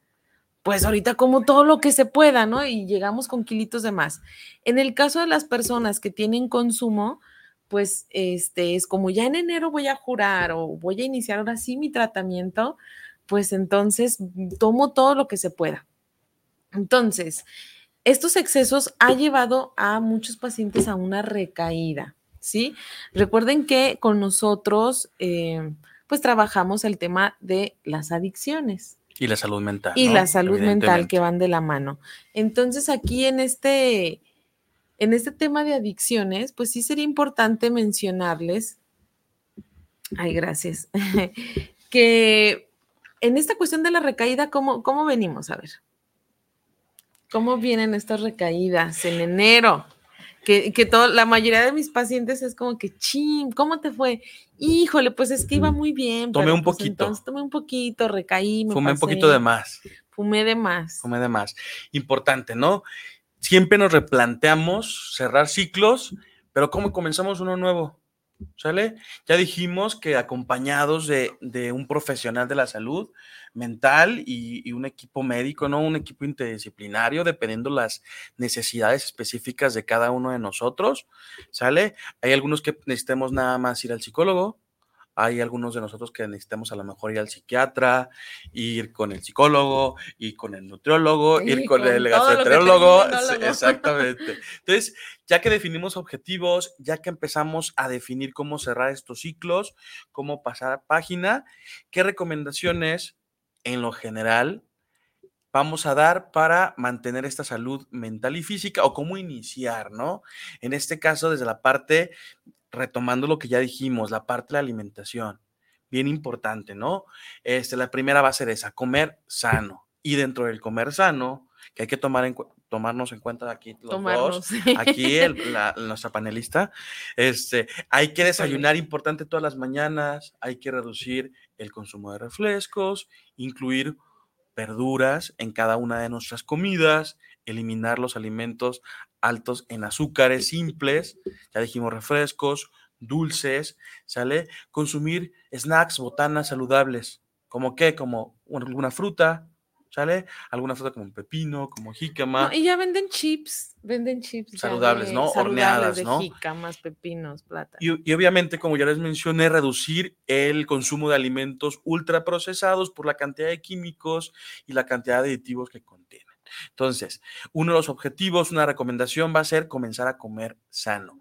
pues ahorita como todo lo que se pueda, ¿no? Y llegamos con kilitos de más. En el caso de las personas que tienen consumo, pues este es como ya en enero voy a jurar o voy a iniciar ahora sí mi tratamiento, pues entonces tomo todo lo que se pueda. Entonces, estos excesos ha llevado a muchos pacientes a una recaída, ¿sí? Recuerden que con nosotros, eh, pues trabajamos el tema de las adicciones, y la salud mental. Y la salud mental que van de la mano. Entonces, aquí en este, en este tema de adicciones, pues sí sería importante mencionarles, ay, gracias, que en esta cuestión de la recaída, ¿cómo, cómo venimos? A ver, ¿cómo vienen estas recaídas en enero? Que, que la mayoría de mis pacientes es como que, ching, ¿cómo te fue? Híjole, pues es que iba muy bien. Tomé un pues poquito. entonces tomé un poquito, recaí, me Fumé un poquito de más. Fumé de más. Fumé de más. Importante, ¿no? Siempre nos replanteamos cerrar ciclos, pero ¿cómo comenzamos uno nuevo? ¿Sale? Ya dijimos que acompañados de, un profesional de la salud, mental y, un equipo médico, ¿no? Un equipo interdisciplinario, dependiendo las necesidades específicas de cada uno de nosotros, ¿sale? Hay algunos que necesitemos nada más ir al psicólogo, hay algunos de nosotros que necesitamos a lo mejor ir al psiquiatra, ir con el psicólogo, ir con el nutriólogo, ir con, el gastroenterólogo. Exactamente. Entonces, ya que definimos objetivos, ya que empezamos a definir cómo cerrar estos ciclos, cómo pasar página, ¿qué recomendaciones en lo general vamos a dar para mantener esta salud mental y física o cómo iniciar, ¿no? En este caso, desde la parte, retomando lo que ya dijimos, la parte de la alimentación, bien importante, ¿no? Este, la primera va a ser esa, comer sano. Y dentro del comer sano, que hay que tomar en, tomarnos en cuenta aquí los dos, aquí nuestra panelista, este, hay que desayunar importante todas las mañanas, hay que reducir el consumo de refrescos, incluir verduras en cada una de nuestras comidas, eliminar los alimentos altos en azúcares simples, ya dijimos refrescos, dulces, ¿sale? Consumir snacks, botanas saludables, como qué, como alguna fruta, ¿sale? Alguna fruta como pepino, como jícama. y ya venden chips, venden chips. Saludables, ¿no? Horneadas, de ¿no? jícamas, pepinos, plata. Y, y, obviamente, como ya les mencioné, reducir el consumo de alimentos ultraprocesados por la cantidad de químicos y la cantidad de aditivos que contienen. Entonces, uno de los objetivos, una recomendación va a ser comenzar a comer sano.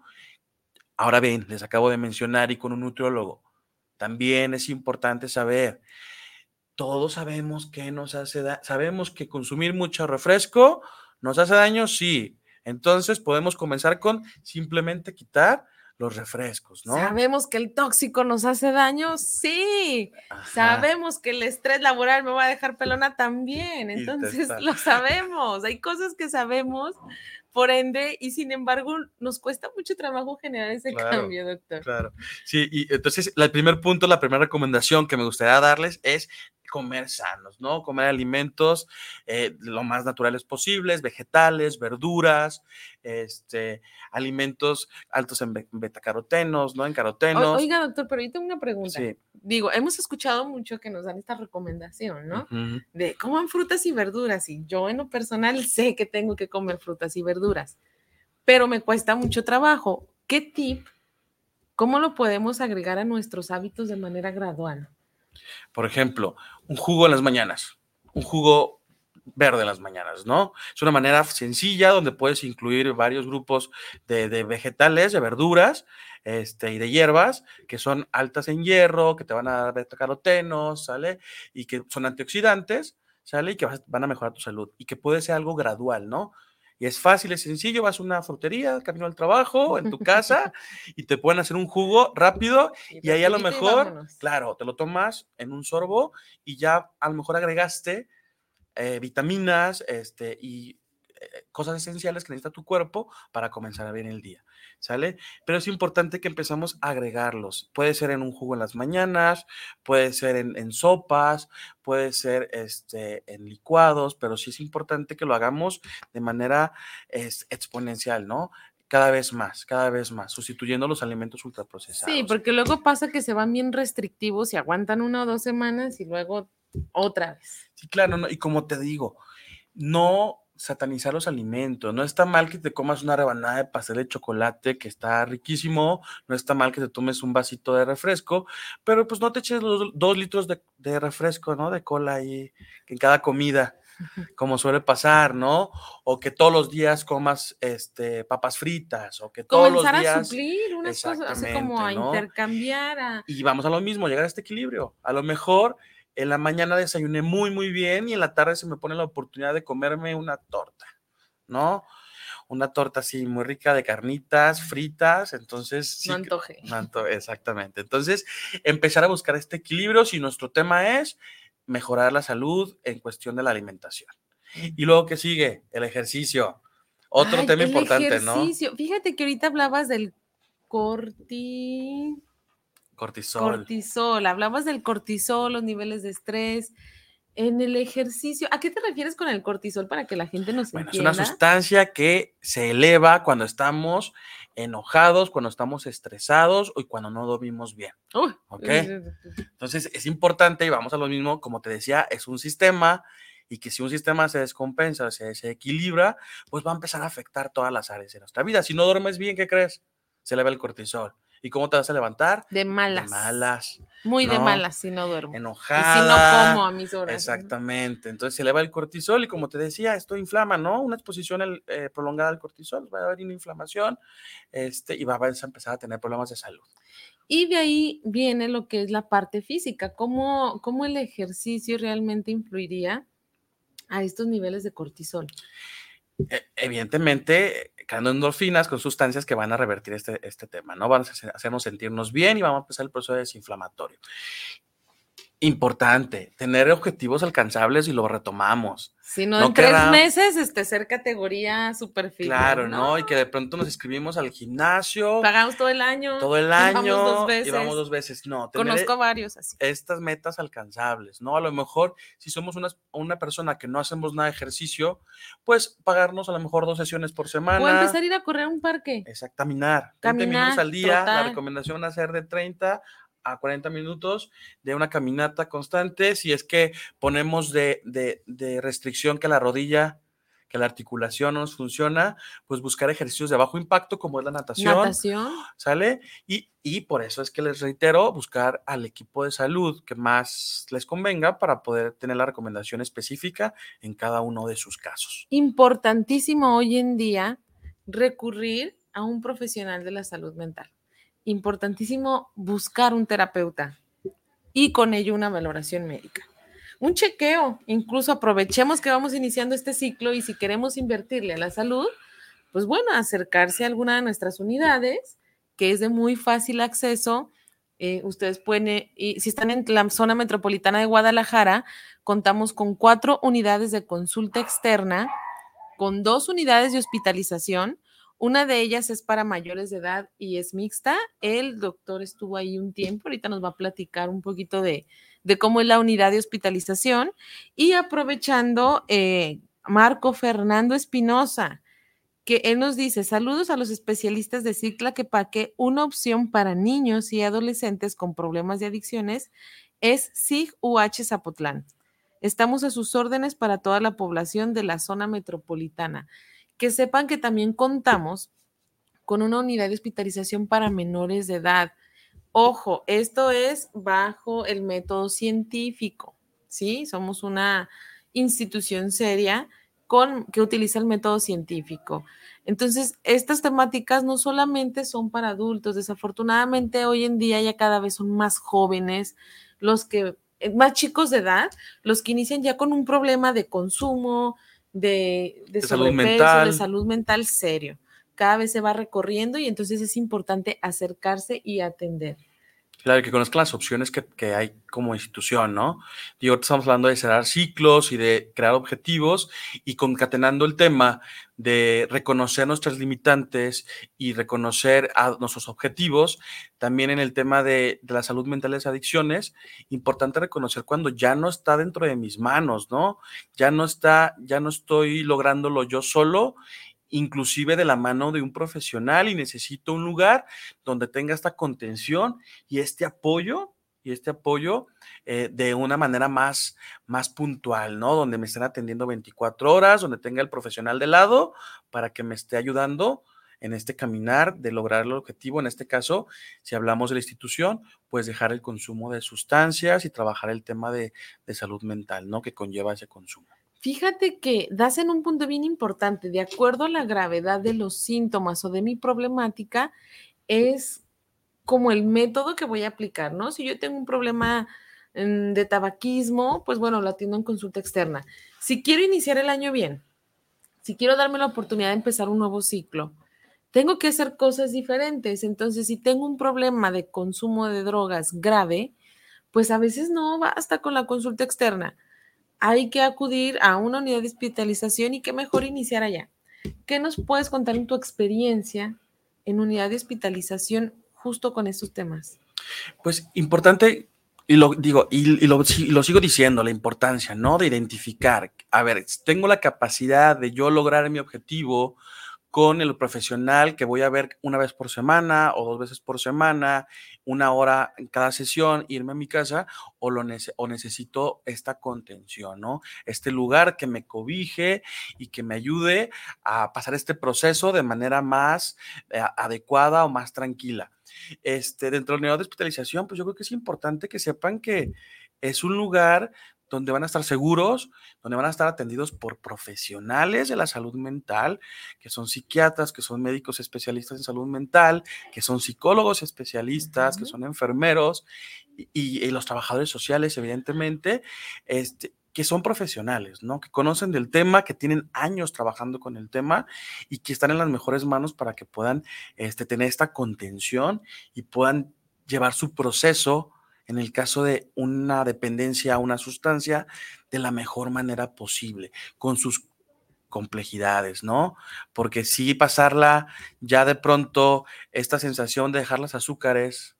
Ahora bien, les acabo de mencionar y con un nutriólogo, también es importante saber todos sabemos que nos hace daño, sabemos que consumir mucho refresco nos hace daño, sí. Entonces podemos comenzar con simplemente quitar los refrescos, ¿no? Sabemos que el tóxico nos hace daño, sí. Sabemos que el estrés laboral me va a dejar pelona también, entonces lo sabemos. Hay cosas que sabemos, por ende, y sin embargo, nos cuesta mucho trabajo generar ese cambio, doctor. Claro. Sí, y entonces el primer punto, la primera recomendación que me gustaría darles es comer sanos, ¿no? Comer alimentos eh, lo más naturales posibles, vegetales, verduras, este, alimentos altos en betacarotenos, ¿no? En carotenos. oiga, doctor, pero yo tengo una pregunta. Digo, hemos escuchado mucho que nos dan esta recomendación, ¿no? De coman frutas y verduras. Y yo en lo personal sé que tengo que comer frutas y verduras, pero me cuesta mucho trabajo. ¿Qué tip? ¿Cómo lo podemos agregar a nuestros hábitos de manera gradual? Por ejemplo, un jugo en las mañanas, un jugo verde en las mañanas, ¿no? Es una manera sencilla donde puedes incluir varios grupos de, vegetales, de verduras este, y de hierbas que son altas en hierro, que te van a dar beta-carotenos, ¿sale? Y que son antioxidantes, ¿sale? Y que van a mejorar tu salud y que puede ser algo gradual, ¿no? Y es fácil, es sencillo, vas a una frutería, camino al trabajo, en tu casa, y te pueden hacer un jugo rápido, y, ahí a lo mejor, claro, te lo tomas en un sorbo y ya a lo mejor agregaste eh, vitaminas este, y cosas esenciales que necesita tu cuerpo para comenzar a ver el día. ¿sale? Pero es importante que empezamos a agregarlos. Puede ser en un jugo en las mañanas, puede ser en, sopas, puede ser este, en licuados, pero sí es importante que lo hagamos de manera exponencial, ¿no? cada vez más, cada vez más, sustituyendo los alimentos ultraprocesados. Sí, porque luego pasa que se van bien restrictivos y aguantan una o dos semanas y luego otra vez. Sí, claro, no, y como te digo, no satanizar los alimentos. No está mal que te comas una rebanada de pastel de chocolate que está riquísimo, no está mal que te tomes un vasito de refresco, pero pues no te eches los dos litros de, refresco, ¿no? De cola ahí en cada comida, como suele pasar, ¿no? O que todos los días comas este, papas fritas, o que todos los días... a suplir unas cosas, así como a intercambiar. Y vamos a lo mismo, llegar a este equilibrio. A lo mejor en la mañana desayuné muy, muy bien y en la tarde se me pone la oportunidad de comerme una torta, ¿no? Una torta así muy rica de carnitas fritas, entonces... Sí, no antoje. exactamente. Entonces, empezar a buscar este equilibrio si nuestro tema es mejorar la salud en cuestión de la alimentación. Y luego que sigue, el ejercicio. Otro tema importante, ejercicio. ¿no? Fíjate que ahorita hablabas del corti Cortisol. Cortisol, hablabas del cortisol, los niveles de estrés. En el ejercicio, ¿a qué te refieres con el cortisol para que la gente nos bueno, entienda? Es una sustancia que se eleva cuando estamos enojados, cuando estamos estresados o cuando no dormimos bien. ¿Ok? Entonces es importante y vamos a lo mismo, como te decía, es un sistema y que si un sistema se descompensa, se desequilibra, pues va a empezar a afectar todas las áreas de nuestra vida. Si no duermes bien, ¿qué crees? Se eleva el cortisol. ¿Y cómo te vas a levantar? De malas. De malas. Muy de malas si no duermo. Enojada. Y si no como a mis horas. Exactamente. Entonces se eleva el cortisol y como te decía, esto inflama, ¿no? Una exposición eh, prolongada al cortisol, va a haber una inflamación este, y va a empezar a tener problemas de salud. Y de ahí viene lo que es la parte física. ¿Cómo, cómo el ejercicio realmente influiría a estos niveles de cortisol? E, evidentemente, creando endorfinas con sustancias que van a revertir este, este tema, ¿no? Van a hacernos sentirnos bien y vamos a empezar el proceso desinflamatorio. Importante, tener objetivos alcanzables y lo retomamos. Si no, en tres meses, este, ser categoría superficial. Claro, ¿no? Y que de pronto nos inscribimos al gimnasio. Pagamos todo el año. Todo el año. Y vamos dos veces. Y vamos dos veces. No, Conozco varios así. Estas metas alcanzables, ¿no? A lo mejor, si somos una, una persona que no hacemos nada de ejercicio, pues pagarnos a lo mejor dos sesiones por semana. O empezar a ir a correr a un parque. Exacto, caminar. Caminar. minutos al día. La recomendación va a ser de 30 a 40 minutos de una caminata constante. Si es que ponemos de, restricción que la rodilla, que la articulación no nos funciona, pues buscar ejercicios de bajo impacto como es la natación. Natación. ¿Sale? Y, y por eso es que les reitero, buscar al equipo de salud que más les convenga para poder tener la recomendación específica en cada uno de sus casos. Importantísimo hoy en día recurrir a un profesional de la salud mental importantísimo buscar un terapeuta y con ello una valoración médica. Un chequeo, incluso aprovechemos que vamos iniciando este ciclo y si queremos invertirle a la salud, pues bueno, acercarse a alguna de nuestras unidades, que es de muy fácil acceso. Eh, ustedes pueden, eh, si están en la zona metropolitana de Guadalajara, contamos con cuatro unidades de consulta externa, con dos unidades de hospitalización, una de ellas es para mayores de edad y es mixta. El doctor estuvo ahí un tiempo, ahorita nos va a platicar un poquito de, cómo es la unidad de hospitalización. Y aprovechando, eh, Marco Fernando Espinosa, que él nos dice, saludos a los especialistas de Cicla que Paque, una opción para niños y adolescentes con problemas de adicciones es SIG UH Zapotlán. Estamos a sus órdenes para toda la población de la zona metropolitana que sepan que también contamos con una unidad de hospitalización para menores de edad. Ojo, esto es bajo el método científico, ¿sí? Somos una institución seria con, que utiliza el método científico. Entonces, estas temáticas no solamente son para adultos, desafortunadamente hoy en día ya cada vez son más jóvenes los que, eh, más chicos de edad, los que inician ya con un problema de consumo, de, de, salud mental. de salud mental serio. Cada vez se va recorriendo y entonces es importante acercarse y atender. Claro, que conozcan las opciones que, que, hay como institución, ¿no? Ahorita estamos hablando de cerrar ciclos y de crear objetivos y concatenando el tema de reconocer nuestras limitantes y reconocer a nuestros objetivos, también en el tema de, de la salud mental y las adicciones, importante reconocer cuando ya no está dentro de mis manos, ¿no? Ya no está, ya no estoy lográndolo yo solo inclusive de la mano de un profesional y necesito un lugar donde tenga esta contención y este apoyo y este apoyo eh, de una manera más, más puntual, ¿no? Donde me estén atendiendo 24 horas, donde tenga el profesional de lado para que me esté ayudando en este caminar de lograr el objetivo. En este caso, si hablamos de la institución, pues dejar el consumo de sustancias y trabajar el tema de, de salud mental, ¿no? Que conlleva ese consumo. Fíjate que das en un punto bien importante, de acuerdo a la gravedad de los síntomas o de mi problemática, es como el método que voy a aplicar, ¿no? Si yo tengo un problema mm, de tabaquismo, pues bueno, lo atiendo en consulta externa. Si quiero iniciar el año bien, si quiero darme la oportunidad de empezar un nuevo ciclo, tengo que hacer cosas diferentes. Entonces, si tengo un problema de consumo de drogas grave, pues a veces no basta con la consulta externa hay que acudir a una unidad de hospitalización y qué mejor iniciar allá. ¿Qué nos puedes contar en tu experiencia en unidad de hospitalización justo con estos temas? Pues importante, y lo digo, y, lo, lo, sigo diciendo, la importancia, ¿no? De identificar, a ver, tengo la capacidad de yo lograr mi objetivo con el profesional que voy a ver una vez por semana o dos veces por semana, una hora en cada sesión, irme a mi casa o, lo o necesito esta contención, ¿no? Este lugar que me cobije y que me ayude a pasar este proceso de manera más eh, adecuada o más tranquila. Este, dentro del la de hospitalización, pues yo creo que es importante que sepan que es un lugar donde van a estar seguros, donde van a estar atendidos por profesionales de la salud mental, que son psiquiatras, que son médicos especialistas en salud mental, que son psicólogos especialistas, que son enfermeros y, los trabajadores sociales, evidentemente, este, que son profesionales, ¿no? Que conocen del tema, que tienen años trabajando con el tema y que están en las mejores manos para que puedan este, tener esta contención y puedan llevar su proceso en el caso de una dependencia a una sustancia de la mejor manera posible, con sus complejidades, ¿no? Porque sí pasarla ya de pronto esta sensación de dejar las azúcares,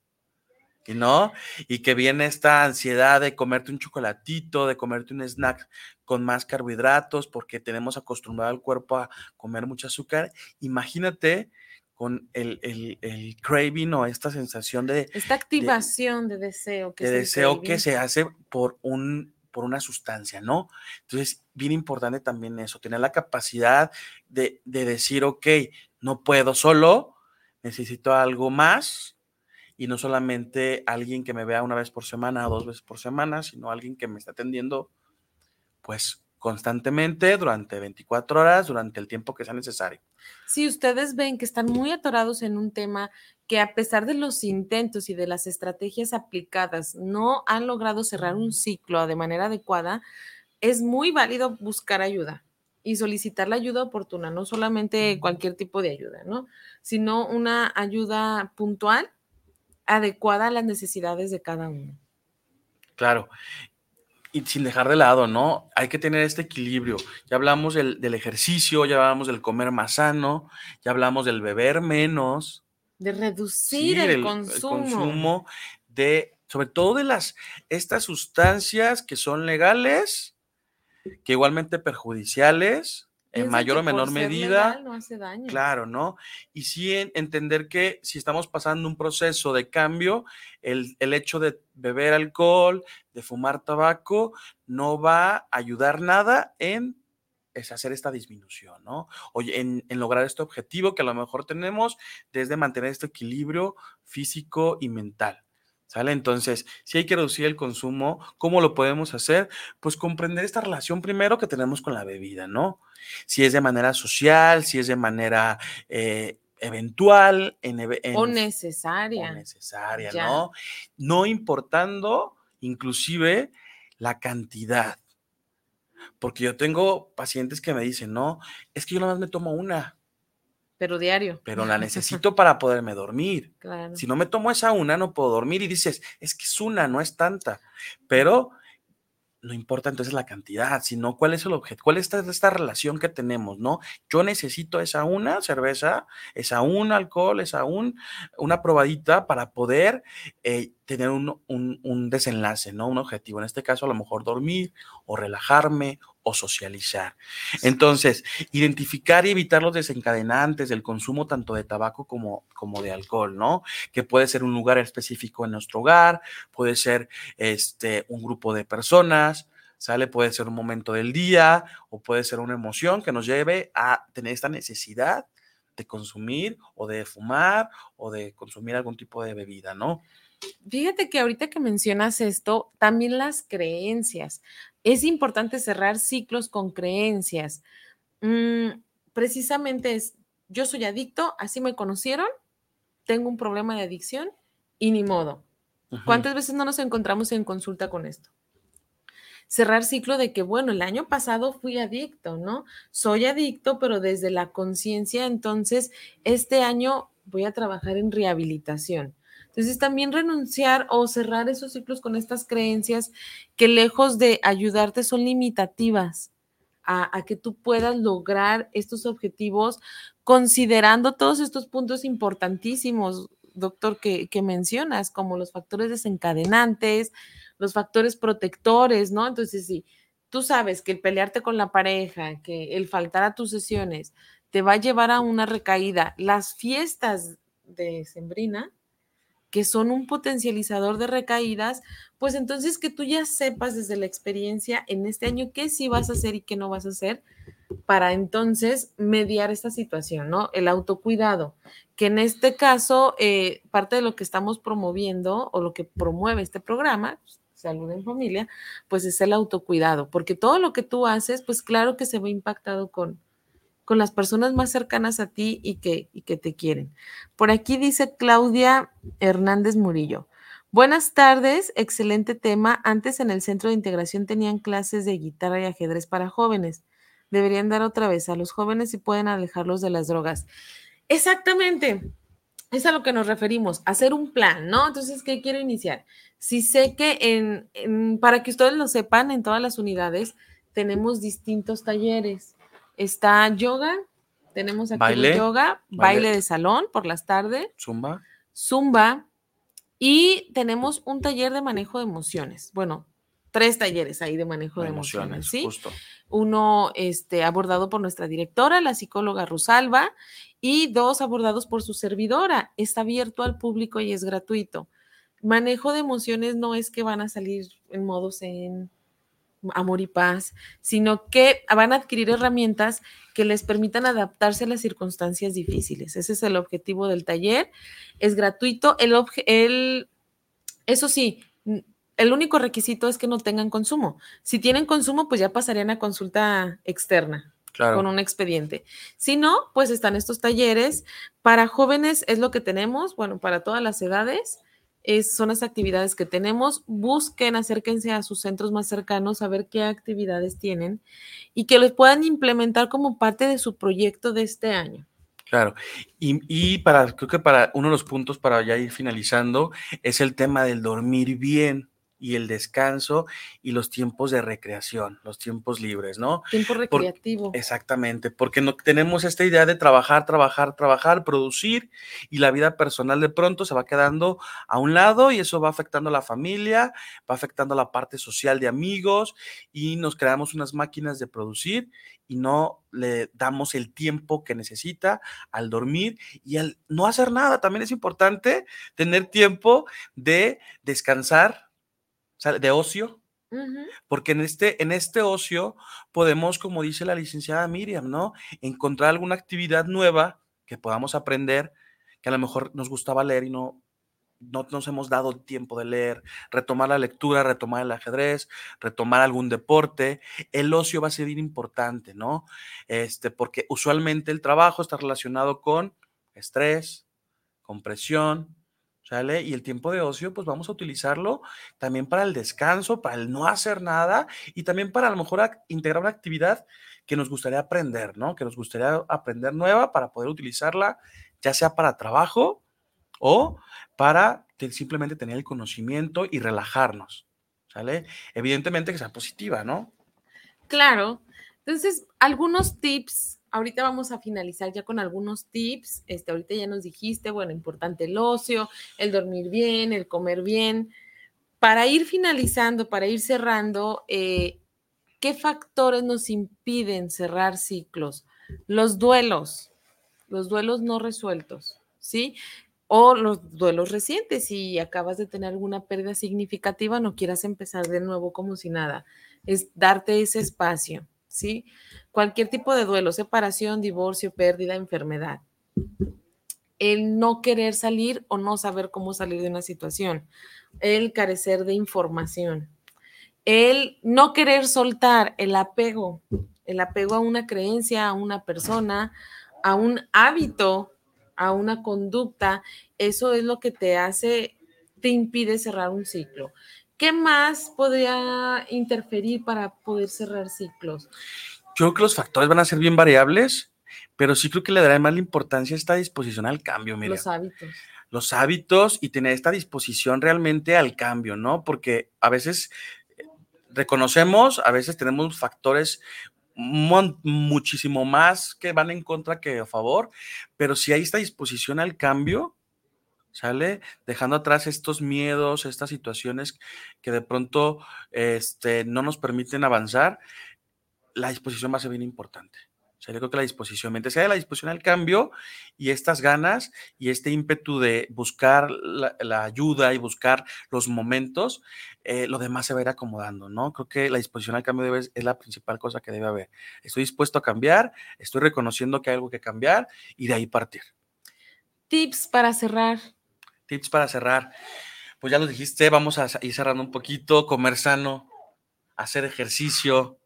¿no? Y que viene esta ansiedad de comerte un chocolatito, de comerte un snack con más carbohidratos, porque tenemos acostumbrado al cuerpo a comer mucho azúcar. Imagínate con el, craving o esta sensación de... Esta activación de, deseo. Que de deseo que se hace por un por una sustancia, ¿no? Entonces, bien importante también eso, tener la capacidad de, de decir, ok, no puedo solo, necesito algo más, y no solamente alguien que me vea una vez por semana o dos veces por semana, sino alguien que me está atendiendo, pues constantemente durante 24 horas, durante el tiempo que sea necesario. Si ustedes ven que están muy atorados en un tema que a pesar de los intentos y de las estrategias aplicadas no han logrado cerrar un ciclo de manera adecuada, es muy válido buscar ayuda y solicitar la ayuda oportuna, no solamente cualquier tipo de ayuda, ¿no? Sino una ayuda puntual adecuada a las necesidades de cada uno. Claro. Y sin dejar de lado, ¿no? Hay que tener este equilibrio. Ya hablamos del, ejercicio, ya hablamos del comer más sano, ya hablamos del beber menos. De reducir el, consumo. el, consumo. de, sobre todo de las, estas sustancias que son legales, que igualmente perjudiciales, en mayor o menor medida. no hace daño. Claro, ¿no? Y sí entender que si estamos pasando un proceso de cambio, el, hecho de beber alcohol, de fumar tabaco, no va a ayudar nada en hacer esta disminución, ¿no? Oye, en, en, lograr este objetivo que a lo mejor tenemos desde mantener este equilibrio físico y mental. ¿Sale? Entonces, si hay que reducir el consumo, ¿cómo lo podemos hacer? Pues comprender esta relación primero que tenemos con la bebida, ¿no? Si es de manera social, si es de manera eh, eventual, en, o necesaria. O necesaria, ¿no? No importando inclusive la cantidad. Porque yo tengo pacientes que me dicen, no, es que yo nada más me tomo una. Pero diario. Pero la necesito para poderme dormir. Si no me tomo esa una, no puedo dormir. Y dices, es que es una, no es tanta. Pero no importa entonces la cantidad, sino cuál es el objeto, cuál es esta, relación que tenemos, ¿no? Yo necesito esa una cerveza, esa un alcohol, esa un, una probadita para poder eh, tener un, un, desenlace, ¿no? Un objetivo. En este caso, a lo mejor dormir o relajarme socializar. Entonces, identificar y evitar los desencadenantes del consumo tanto de tabaco como, como de alcohol, ¿no? Que puede ser un lugar específico en nuestro hogar, puede ser este, un grupo de personas, ¿sale? Puede ser un momento del día o puede ser una emoción que nos lleve a tener esta necesidad de consumir o de fumar o de consumir algún tipo de bebida, ¿no? Fíjate que ahorita que mencionas esto, también las creencias. Es importante cerrar ciclos con creencias. Mm, precisamente es, yo soy adicto, así me conocieron, tengo un problema de adicción y ni modo. ¿Cuántas veces no nos encontramos en consulta con esto? Cerrar ciclo de que, bueno, el año pasado fui adicto, ¿no? Soy adicto, pero desde la conciencia, entonces, este año voy a trabajar en rehabilitación. Entonces, también renunciar o cerrar esos ciclos con estas creencias que lejos de ayudarte son limitativas a, que tú puedas lograr estos objetivos considerando todos estos puntos importantísimos, doctor, que, que mencionas, como los factores desencadenantes, los factores protectores, ¿no? Entonces, si tú sabes que el pelearte con la pareja, que el faltar a tus sesiones te va a llevar a una recaída, las fiestas de Sembrina, que son un potencializador de recaídas, pues entonces que tú ya sepas desde la experiencia en este año qué sí vas a hacer y qué no vas a hacer para entonces mediar esta situación, ¿no? El autocuidado, que en este caso, eh, parte de lo que estamos promoviendo o lo que promueve este programa, pues, salud en familia, pues es el autocuidado, porque todo lo que tú haces, pues claro que se ve impactado con, con las personas más cercanas a ti y que, te quieren. Por aquí dice Claudia Hernández Murillo. Buenas tardes, excelente tema. Antes en el centro de integración tenían clases de guitarra y ajedrez para jóvenes. Deberían dar otra vez a los jóvenes y pueden alejarlos de las drogas. Exactamente. es a lo que nos referimos, hacer un plan, ¿no? Entonces, ¿qué quiero iniciar? Si sé que en, para que ustedes lo sepan, en todas las unidades tenemos distintos talleres. Está yoga, tenemos aquí baile, yoga, baile, de salón por las tardes. Zumba. Zumba. Y tenemos un taller de manejo de emociones. Bueno, tres talleres ahí de manejo de emociones, ¿sí? Uno este, abordado por nuestra directora, la psicóloga Rosalba, y dos abordados por su servidora. Está abierto al público y es gratuito. Manejo de emociones no es que van a salir en modos en amor y paz, sino que van a adquirir herramientas que les permitan adaptarse a las circunstancias difíciles. Ese es el objetivo del taller. Es gratuito. El, el eso sí, el único requisito es que no tengan consumo. Si tienen consumo, pues ya pasarían a consulta externa. con un expediente. Si no, pues están estos talleres. Para jóvenes es lo que tenemos, bueno, para todas las edades son las actividades que tenemos. Busquen, acérquense a sus centros más cercanos a ver qué actividades tienen y que los puedan implementar como parte de su proyecto de este año. Claro, y, y, para, creo que para uno de los puntos para ya ir finalizando es el tema del dormir bien y el descanso y los tiempos de recreación, los tiempos libres, ¿no? Tiempo recreativo. exactamente, porque no tenemos esta idea de trabajar, trabajar, trabajar, producir y la vida personal de pronto se va quedando a un lado y eso va afectando a la familia, va afectando a la parte social de amigos y nos creamos unas máquinas de producir y no le damos el tiempo que necesita al dormir y al no hacer nada. También es importante tener tiempo de descansar, de ocio, porque en este, en este ocio podemos, como dice la licenciada Miriam, ¿no? Encontrar alguna actividad nueva que podamos aprender, que a lo mejor nos gustaba leer y no, no nos hemos dado tiempo de leer, retomar la lectura, retomar el ajedrez, retomar algún deporte. El ocio va a ser bien importante, ¿no? Este, porque usualmente el trabajo está relacionado con estrés, con presión, ¿sale? Y el tiempo de ocio, pues vamos a utilizarlo también para el descanso, para el no hacer nada y también para a lo mejor integrar una actividad que nos gustaría aprender, ¿no? Que nos gustaría aprender nueva para poder utilizarla, ya sea para trabajo o para simplemente tener el conocimiento y relajarnos, ¿sale? Evidentemente que sea positiva, ¿no? Claro. Entonces, algunos tips ahorita vamos a finalizar ya con algunos tips. Este, ahorita ya nos dijiste, bueno, importante el ocio, el dormir bien, el comer bien. Para ir finalizando, para ir cerrando, eh, ¿qué factores nos impiden cerrar ciclos? Los duelos, los duelos no resueltos, ¿sí? O los duelos recientes, si acabas de tener alguna pérdida significativa, no quieras empezar de nuevo como si nada. Es darte ese espacio, ¿sí? cualquier tipo de duelo, separación, divorcio, pérdida, enfermedad. El no querer salir o no saber cómo salir de una situación, el carecer de información, el no querer soltar, el apego, el apego a una creencia, a una persona, a un hábito, a una conducta, eso es lo que te hace, te impide cerrar un ciclo. ¿Qué más podría interferir para poder cerrar ciclos? Yo creo que los factores van a ser bien variables, pero sí creo que le dará más la importancia a esta disposición al cambio, mira. Los hábitos. Los hábitos y tener esta disposición realmente al cambio, ¿no? Porque a veces eh, reconocemos, a veces tenemos factores muchísimo más que van en contra que a favor, pero si hay esta disposición al cambio, ¿sale? Dejando atrás estos miedos, estas situaciones que de pronto este, no nos permiten avanzar, la disposición va a ser bien importante. O sea, yo creo que la disposición, mientras sea la disposición al cambio y estas ganas y este ímpetu de buscar la, ayuda y buscar los momentos, eh, lo demás se va a ir acomodando, ¿no? Creo que la disposición al cambio debe, es la principal cosa que debe haber. Estoy dispuesto a cambiar, estoy reconociendo que hay algo que cambiar y de ahí partir. Tips para cerrar. Tips para cerrar. Pues ya lo dijiste, vamos a ir cerrando un poquito, comer sano, hacer ejercicio,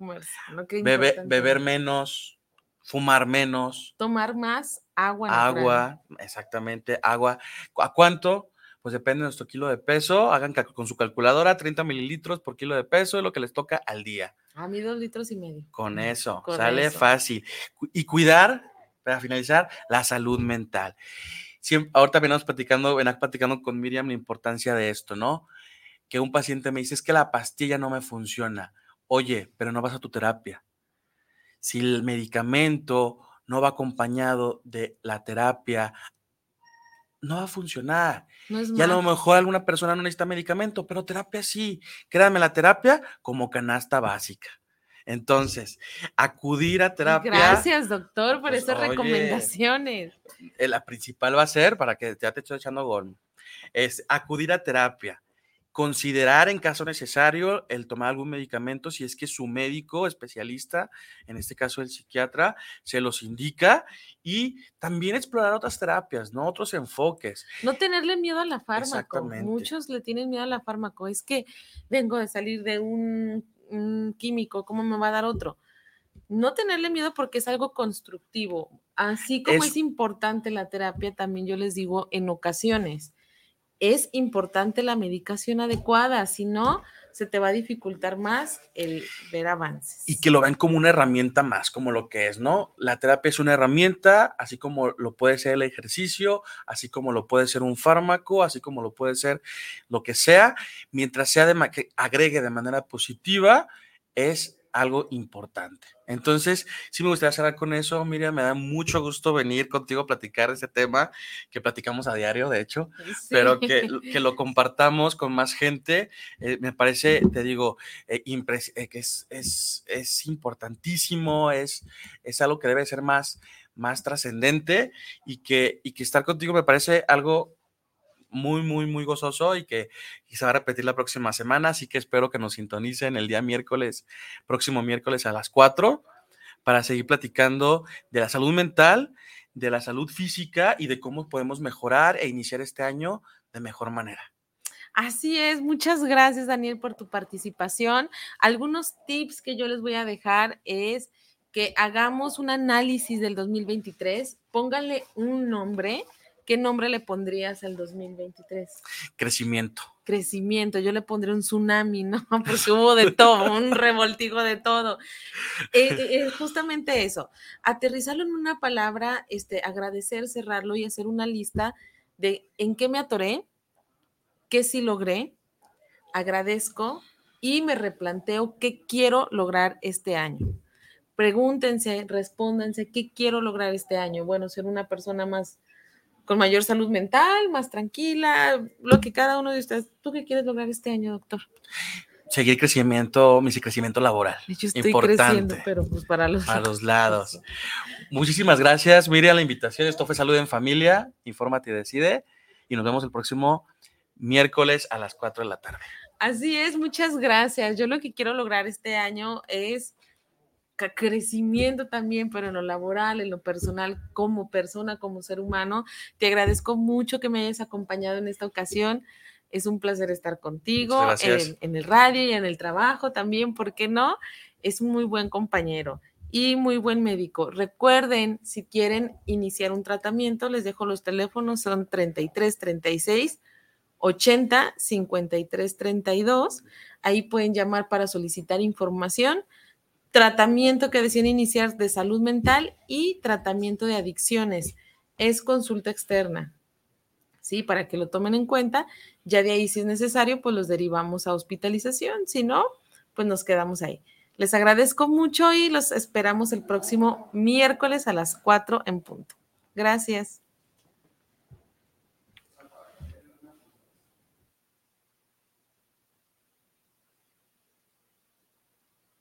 beber menos, fumar menos. Tomar más agua. Agua, exactamente, agua. ¿A cuánto? Pues depende de nuestro kilo de peso. Hagan con su calculadora 30 mililitros por kilo de peso, es lo que les toca al día. A mí dos litros y medio. Con eso, sale fácil. Y cuidar, para finalizar, la salud mental. Siempre, ahorita venimos platicando, venimos platicando con Miriam la importancia de esto, ¿no? Que un paciente me dice, es que la pastilla no me funciona. Oye, pero no vas a tu terapia. Si el medicamento no va acompañado de la terapia, no va a funcionar. y a lo mejor alguna persona no necesita medicamento, pero terapia sí. Créanme, la terapia como canasta básica. Entonces, acudir a terapia. Gracias, doctor, por pues, esas recomendaciones. Eh, la principal va a ser, para que ya te estoy echando gol, es acudir a terapia considerar en caso necesario el tomar algún medicamento si es que su médico especialista, en este caso el psiquiatra, se los indica y también explorar otras terapias, ¿no? Otros enfoques. No tenerle miedo a la fármaco. Muchos le tienen miedo a la fármaco. Es que vengo de salir de un, químico, ¿cómo me va a dar otro? No tenerle miedo porque es algo constructivo. Así como es importante la terapia, también yo les digo en ocasiones es importante la medicación adecuada, si no, se te va a dificultar más el ver avances. Y que lo ven como una herramienta más, como lo que es, ¿no? La terapia es una herramienta, así como lo puede ser el ejercicio, así como lo puede ser un fármaco, así como lo puede ser lo que sea, mientras sea de que agregue de manera positiva, es algo importante. Entonces, sí me gustaría cerrar con eso, Miriam, me da mucho gusto venir contigo a platicar ese tema que platicamos a diario, de hecho, pero que, que, lo compartamos con más gente. Eh, me parece, te digo, eh, eh, que es, es, es, importantísimo, es, es algo que debe ser más, más trascendente y que, y que estar contigo me parece algo muy, muy, muy gozoso y que se va a repetir la próxima semana. Así que espero que nos sintonicen el día miércoles, próximo miércoles a las 4, para seguir platicando de la salud mental, de la salud física y de cómo podemos mejorar e iniciar este año de mejor manera. Así es, muchas gracias Daniel por tu participación. Algunos tips que yo les voy a dejar es que hagamos un análisis del 2023, pónganle un nombre, ¿qué nombre le pondrías al 2023? Crecimiento. Crecimiento, yo le pondré un tsunami, ¿no? Porque hubo de todo, un revoltijo de todo. Es eh, eh, eh, justamente eso, aterrizarlo en una palabra, este, agradecer, cerrarlo y hacer una lista de en qué me atoré, qué sí logré, agradezco y me replanteo qué quiero lograr este año. Pregúntense, respóndanse, ¿qué quiero lograr este año? Bueno, ser una persona más con mayor salud mental, más tranquila, lo que cada uno de ustedes, ¿tú qué quieres lograr este año, doctor? Seguir crecimiento, mi crecimiento laboral. Yo estoy Importante. creciendo, pero pues para los, para los lados. Muchísimas gracias, Miriam, la invitación. Esto fue Salud en Familia, Infórmate y Decide. Y nos vemos el próximo miércoles a las 4 de la tarde. Así es, muchas gracias. Yo lo que quiero lograr este año es crecimiento también, pero en lo laboral, en lo personal, como persona, como ser humano. Te agradezco mucho que me hayas acompañado en esta ocasión. Es un placer estar contigo en, en, el radio y en el trabajo también, ¿por qué no? Es un muy buen compañero y muy buen médico. Recuerden, si quieren iniciar un tratamiento, les dejo los teléfonos, son 33 36 80 53 32. Ahí pueden llamar para solicitar información tratamiento que deciden iniciar de salud mental y tratamiento de adicciones. Es consulta externa. ¿Sí? Para que lo tomen en cuenta. Ya de ahí, si es necesario, pues los derivamos a hospitalización. Si no, pues nos quedamos ahí. Les agradezco mucho y los esperamos el próximo miércoles a las 4 en punto. Gracias.